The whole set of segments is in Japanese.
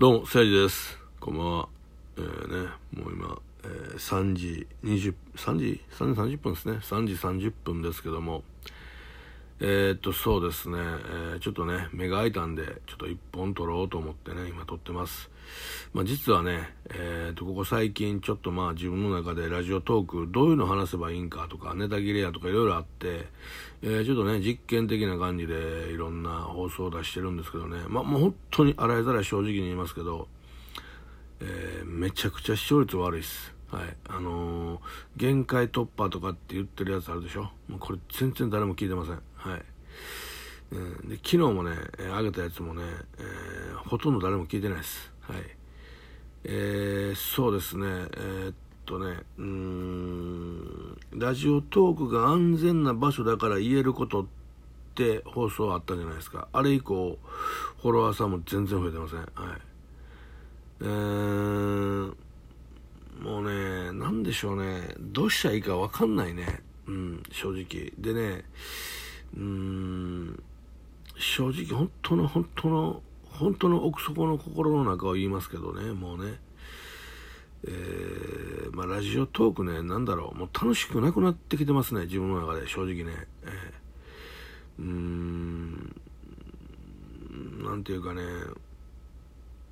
どうも、せいじです。こんばんは。えーね、もう今、えー3時20、3時 ?3 時30分ですね。3時30分ですけども、えー、っと、そうですね、えーちょっとね、目が開いたんで、ちょっと一本撮ろうと思ってね、今撮ってます。まあ実はね、えーっと、ここ最近ちょっとまあ自分の中でラジオトーク、どういうの話せばいいんかとか、ネタ切れやとかいろいろあって、えーちょっとね、実験的な感じでいろんな放送を出してるんですけどね、まあもう本当に洗いざらい正直に言いますけど、えめちゃくちゃ視聴率悪いです。はい。あの限界突破とかって言ってるやつあるでしょ？もうこれ全然誰も聞いてません。はい。うん、で昨日もね、えー上げたやつもね、えーほとんど誰も聞いてないです。はい。えーそうですね、えーっとね、うん、ラジオトークが安全な場所だから言えることって放送あったじゃないですか。あれ以降、フォロワーさんも全然増えてません。はい。えーもうね、なんでしょうね、どうしたらいいか分かんないね、うん、正直。でね、うん、正直、本当の、本当の、本当の奥底の心の中を言いますけどね、もうね、えーまあ、ラジオトークね、なんだろう、もう楽しくなくなってきてますね、自分の中で、正直ね。えー。うーん、なんていうかね、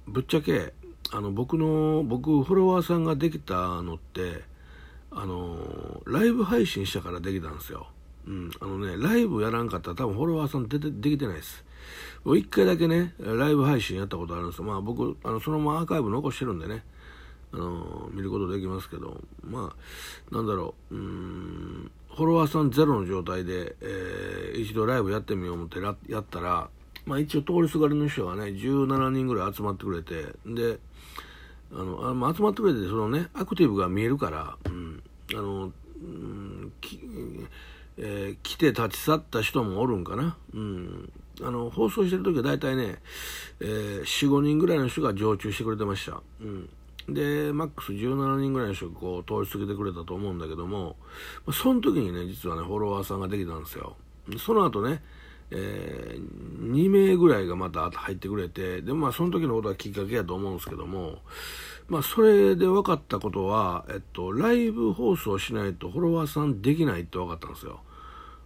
ぶっちゃけあの僕の僕フォロワーさんができたのってあのライブ配信したからできたんですよ、うん、あのねライブやらんかったら多分フォロワーさん出てできてないです。僕一回だけねライブ配信やったことあるんですよ。まあ僕あのそのままアーカイブ残してるんでね。あの見ることできますけど。まあなんだろう。うん。フォロワーさんゼロの状態で、えー一度ライブやってみよう思ってややったらまあ一応通りすがりの人がね17人ぐらい集まってくれてであのあまあ集まってくれてそのねアクティブが見えるから、うん、あの、うんえー来て立ち去った人もおるんかな、うん、あの放送してる時は大体ね、えー、45人ぐらいの人が常駐してくれてました、うん、でマックス17人ぐらいの人がこう通り過ぎてくれたと思うんだけども、その時にね実はねフォロワーさんができたんですよ。その後ねえー2名ぐらいがまた入ってくれてで、まあ、その時のことはきっかけやと思うんですけども、まあ、それで分かったことは、えっと、ライブ放送しないとフォロワーさんできないって分かったんですよ。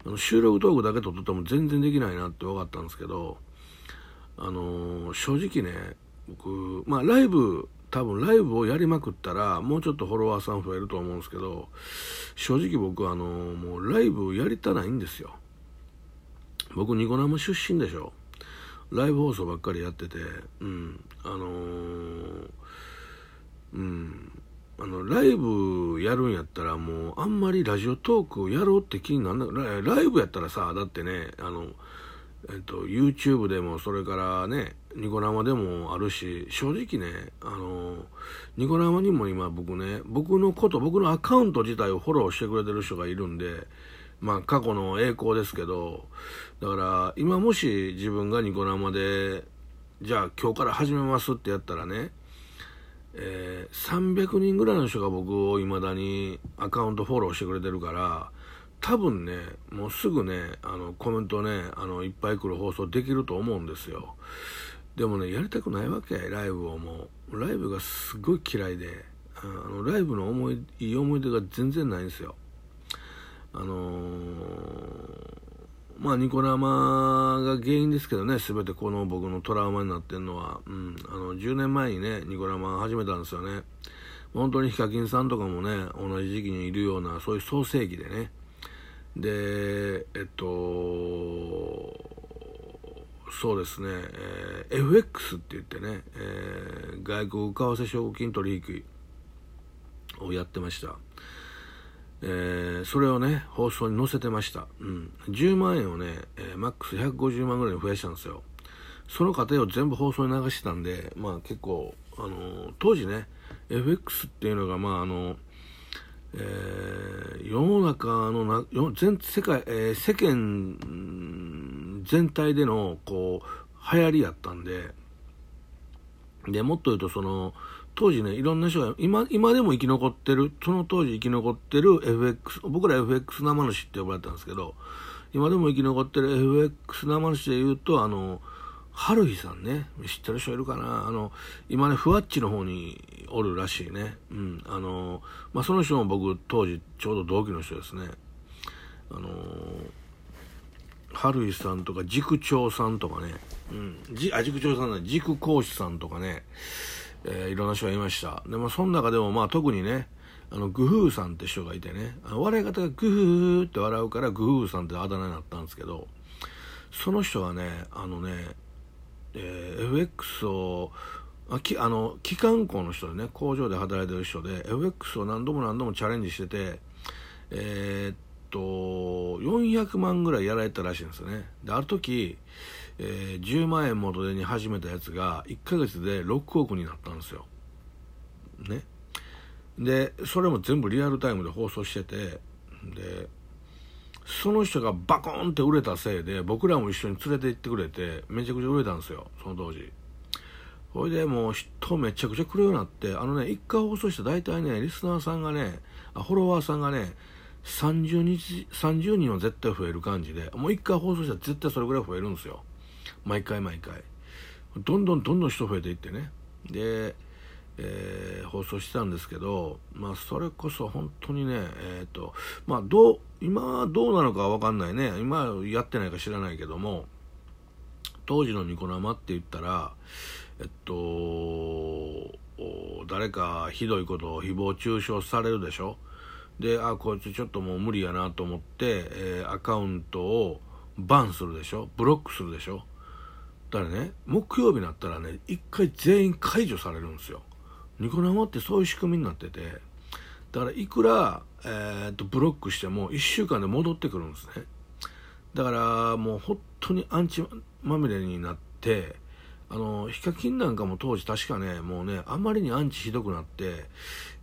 あの収録トークだけ撮ってても全然できないなって分かったんですけど、あのー正直ね僕、まあ、ライブ多分ライブをやりまくったらもうちょっとフォロワーさん増えると思うんですけど正直僕あのーもうライブやりたないんですよ。僕ニコ生出身でしょ。ライブ放送ばっかりやっててうんあのーうん。あのライブやるんやったらもうあんまりラジオトークやろうって気にならないライブやったらさだってねあのえっと YouTube でもそれからねニコ生でもあるし正直ねあのニコ生にも今僕ね僕のこと僕のアカウント自体をフォローしてくれてる人がいるんでまあ過去の栄光ですけどだから今もし自分がニコ生でじゃあ今日から始めますってやったらねえー300人ぐらいの人が僕をいまだにアカウントフォローしてくれてるから多分ねもうすぐねあのコメントねあのいっぱい来る放送できると思うんですよ。でもねやりたくないわけライブをもう。ライブがすごい嫌いであのライブの思いいい思い出が全然ないんですよ。あのーまあニコ生が原因ですけどね全てこの僕のトラウマになってるのは、うん、あの10年前にねニコ生始めたんですよね。本当にヒカキンさんとかもね同じ時期にいるようなそういう創世紀でね。でえっとそうですね、えー FX って言ってね、えー外国為替証拠金取引をやってました。えーそれをね放送に載せてました、うん、10万円をね、えーマックス150万ぐらいに増やしたんですよ。その過程を全部放送に流してたんでまあ結構あのー当時ね FX っていうのがまああのえー世の中のな全世界、えー世間全体でのこう流行りやったんででもっと言うとその当時ねいろんな人が今今でも生き残ってるその当時生き残ってる FX 僕ら FX 生主って呼ばれたんですけど今でも生き残ってる FX 生主で言うとあの春日さんね、知ってる人いるかな？あの、今ね、ふわっちの方におるらしいね。うん。あの、まあ、その人も僕、当時、ちょうど同期の人ですね。あの、春日さんとか、塾長さんとかね、うん。じあ、塾長さんね、塾講師さんとかね、えー、いろんな人がいました。で、まあ、その中でも、まあ、特にね、あの、グフーさんって人がいてね、あの笑い方がグフーって笑うから、グフーさんってあだ名になったんですけど、その人はね、あのね、えー、FX をあきあの機関工の人でね工場で働いてる人で FX を何度も何度もチャレンジしててえー、っと400万ぐらいやられたらしいんですよねである時、えー、10万円元手に始めたやつが1ヶ月で6億になったんですよ。ね。でそれも全部リアルタイムで放送しててでその人がバコーンって売れたせいで僕らも一緒に連れて行ってくれてめちゃくちゃ売れたんですよその当時。ほいでもう人めちゃくちゃ来るようになってあのね一回放送した大体ねリスナーさんがねあフォロワーさんがね30日30人は絶対増える感じでもう一回放送したら絶対それぐらい増えるんですよ。毎回毎回。どんどんどんどん人増えていってね。でえー、放送してたんですけど、まあ、それこそ本当にね、えーとまあ、どう今どうなのか分かんないね。今やってないか知らないけども当時のニコ生って言ったらえっと誰かひどいことを誹謗中傷されるでしょ？であこいつちょっともう無理やなと思って、えー、アカウントをバンするでしょ？ブロックするでしょ？だからね木曜日になったらね一回全員解除されるんですよ。ニコ生ってそういう仕組みになってて。だからいくら、えー、とブロックしても1週間で戻ってくるんですね。だからもう本当にアンチまみれになってあのヒカキンなんかも当時確かねもうねあんまりにアンチひどくなって、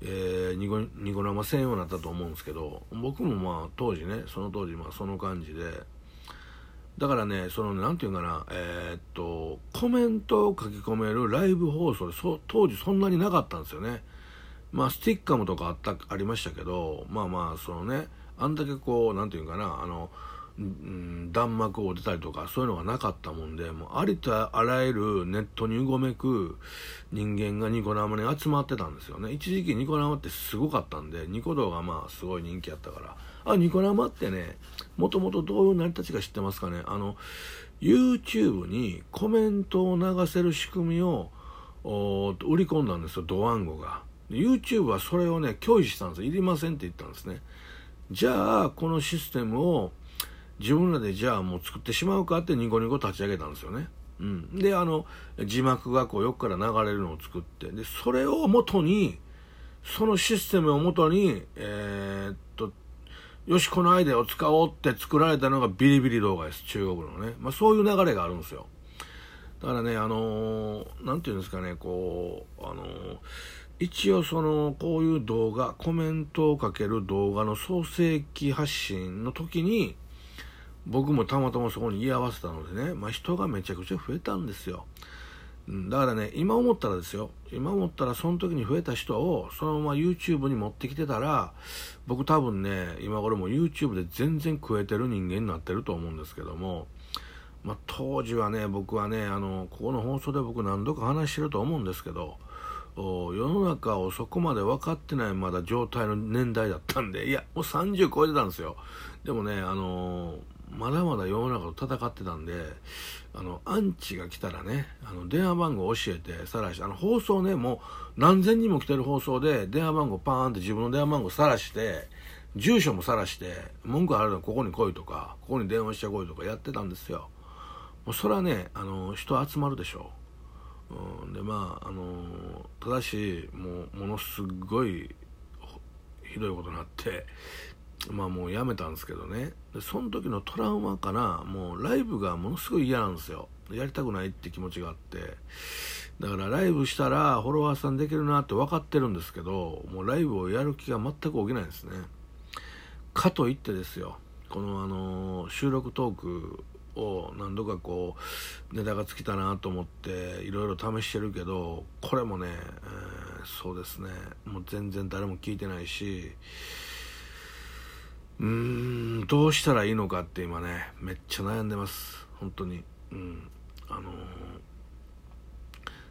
えー、ニコニコ生専用になったと思うんですけど僕もまあ当時ねその当時まあその感じでだからね、その、なんていうかな、えー、っと、コメントを書き込めるライブ放送で、そ当時そんなになかったんですよね。まあ、スティッカムとかあった、ありましたけど、まあまあ、そのね、あんだけこう、なんていうかな、あの、うん、弾幕を出たりとかそういうのがなかったもんでもうありとあらゆるネットにうごめく人間がニコ生に集まってたんですよね。一時期ニコ生ってすごかったんでニコ動がまあすごい人気あったから。あニコ生ってねもともとどういう成り立ちか知ってますかね。あの YouTube にコメントを流せる仕組みを売り込んだんですよドワンゴが。YouTube はそれをね拒否したんですいりませんって言ったんですね。じゃあこのシステムを自分らでじゃあもう作ってしまうかってニコニコ立ち上げたんですよね。うん、であの字幕がこう横から流れるのを作ってでそれを元にそのシステムを元にえー、っとよしこのアイデアを使おうって作られたのがビリビリ動画です中国のね、まあ、そういう流れがあるんですよ。だからねあの何、て言うんですかねこうあの一応そのこういう動画コメントをかける動画の創世記発信の時に僕もたまたまそこに居合わせたのでね、まあ、人がめちゃくちゃ増えたんですよ。だからね、今思ったらですよ、今思ったらその時に増えた人をそのまま YouTube に持ってきてたら、僕多分ね、今頃も YouTube で全然食えてる人間になってると思うんですけども、まあ、当時はね、僕はね、あの、ここの放送で僕何度か話してると思うんですけど、世の中をそこまで分かってないまだ状態の年代だったんで、いや、もう30超えてたんですよ。でもね、あのーまだまだ世の中と戦ってたんで、あの、アンチが来たらね、あの、電話番号教えて、さらし、あの、放送ね、もう何千人も来てる放送で、電話番号パーンって自分の電話番号さらして、住所もさらして、文句あるのここに来いとか、ここに電話してこいとかやってたんですよ。もうそれはね、あの、人集まるでしょう。うん、で、まあ、あの、ただし、もう、ものすごい、ひどいことになって、まあもうやめたんですけどね。でその時のトラウマかなもうライブがものすごい嫌なんですよ。やりたくないって気持ちがあって。だからライブしたらフォロワーさんできるなって分かってるんですけどもうライブをやる気が全く起きないんですね。かといってですよ。このあの収録トークを何度かこうネタが尽きたなと思っていろいろ試してるけどこれもね、えー、そうですね。もう全然誰も聞いてないしうーんどうしたらいいのかって今ねめっちゃ悩んでます。本当に。うん。あのー、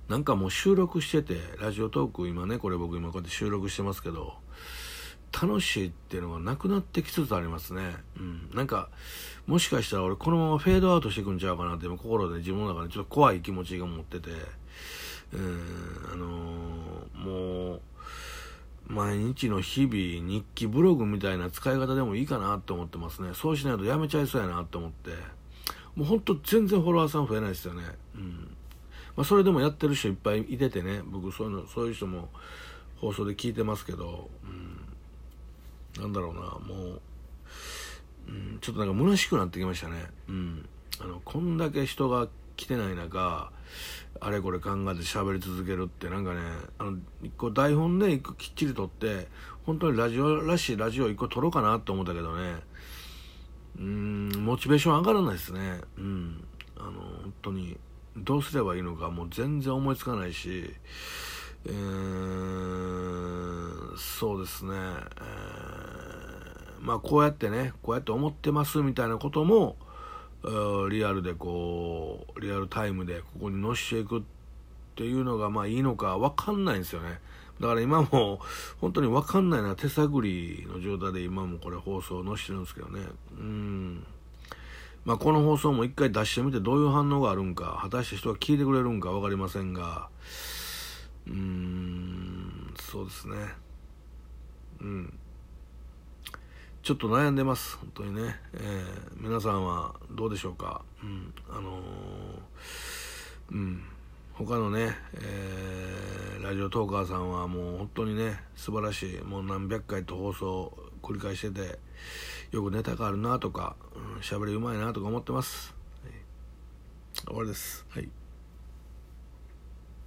なんかもう収録しててラジオトーク今ねこれ僕今こうやって収録してますけど楽しいっていうのがなくなってきつつありますね。うん。なんか、もしかしたら俺このままフェードアウトしてくんちゃうかなって心で自分の中でちょっと怖い気持ちが持ってて、うん、あのー、もう、毎日の日々日記ブログみたいな使い方でもいいかなって思ってますね。そうしないとやめちゃいそうやなって思って、もうほんと全然フォロワーさん増えないですよね。うん。まあそれでもやってる人いっぱいいててね、僕そういうの、そういう人も放送で聞いてますけど、うん。なんだろうな。もう、うん、ちょっとなんか虚しくなってきましたね。うん。あのこんだけ人が来てない中あれこれ考えて喋り続けるってなんかねあの一個台本で一個きっちり撮って本当にラジオらしいラジオ一個撮ろうかなと思ったけどね。うんモチベーション上がらないですね。うん。あの本当にどうすればいいのかもう全然思いつかないしえー、そうですね、えー、まあこうやってねこうやって思ってますみたいなこともリアルでこうリアルタイムでここに載していくっていうのがまあいいのか分かんないんですよね。だから今も本当に分かんないな手探りの状態で今もこれ放送を載してるんですけどね。うん。まあこの放送も一回出してみてどういう反応があるんか果たして人が聞いてくれるんか分かりませんが。うーんそうですね。うん。ちょっと悩んでます。本当にね、えー、皆さんはどうでしょうか？うん。あのー、うん。他のね、えー、ラジオトーカーさんはもう本当にね素晴らしい。もう何百回と放送繰り返しててよくネタがあるなとか喋、うん、りうまいなとか思ってます、はい、終わりです。はい。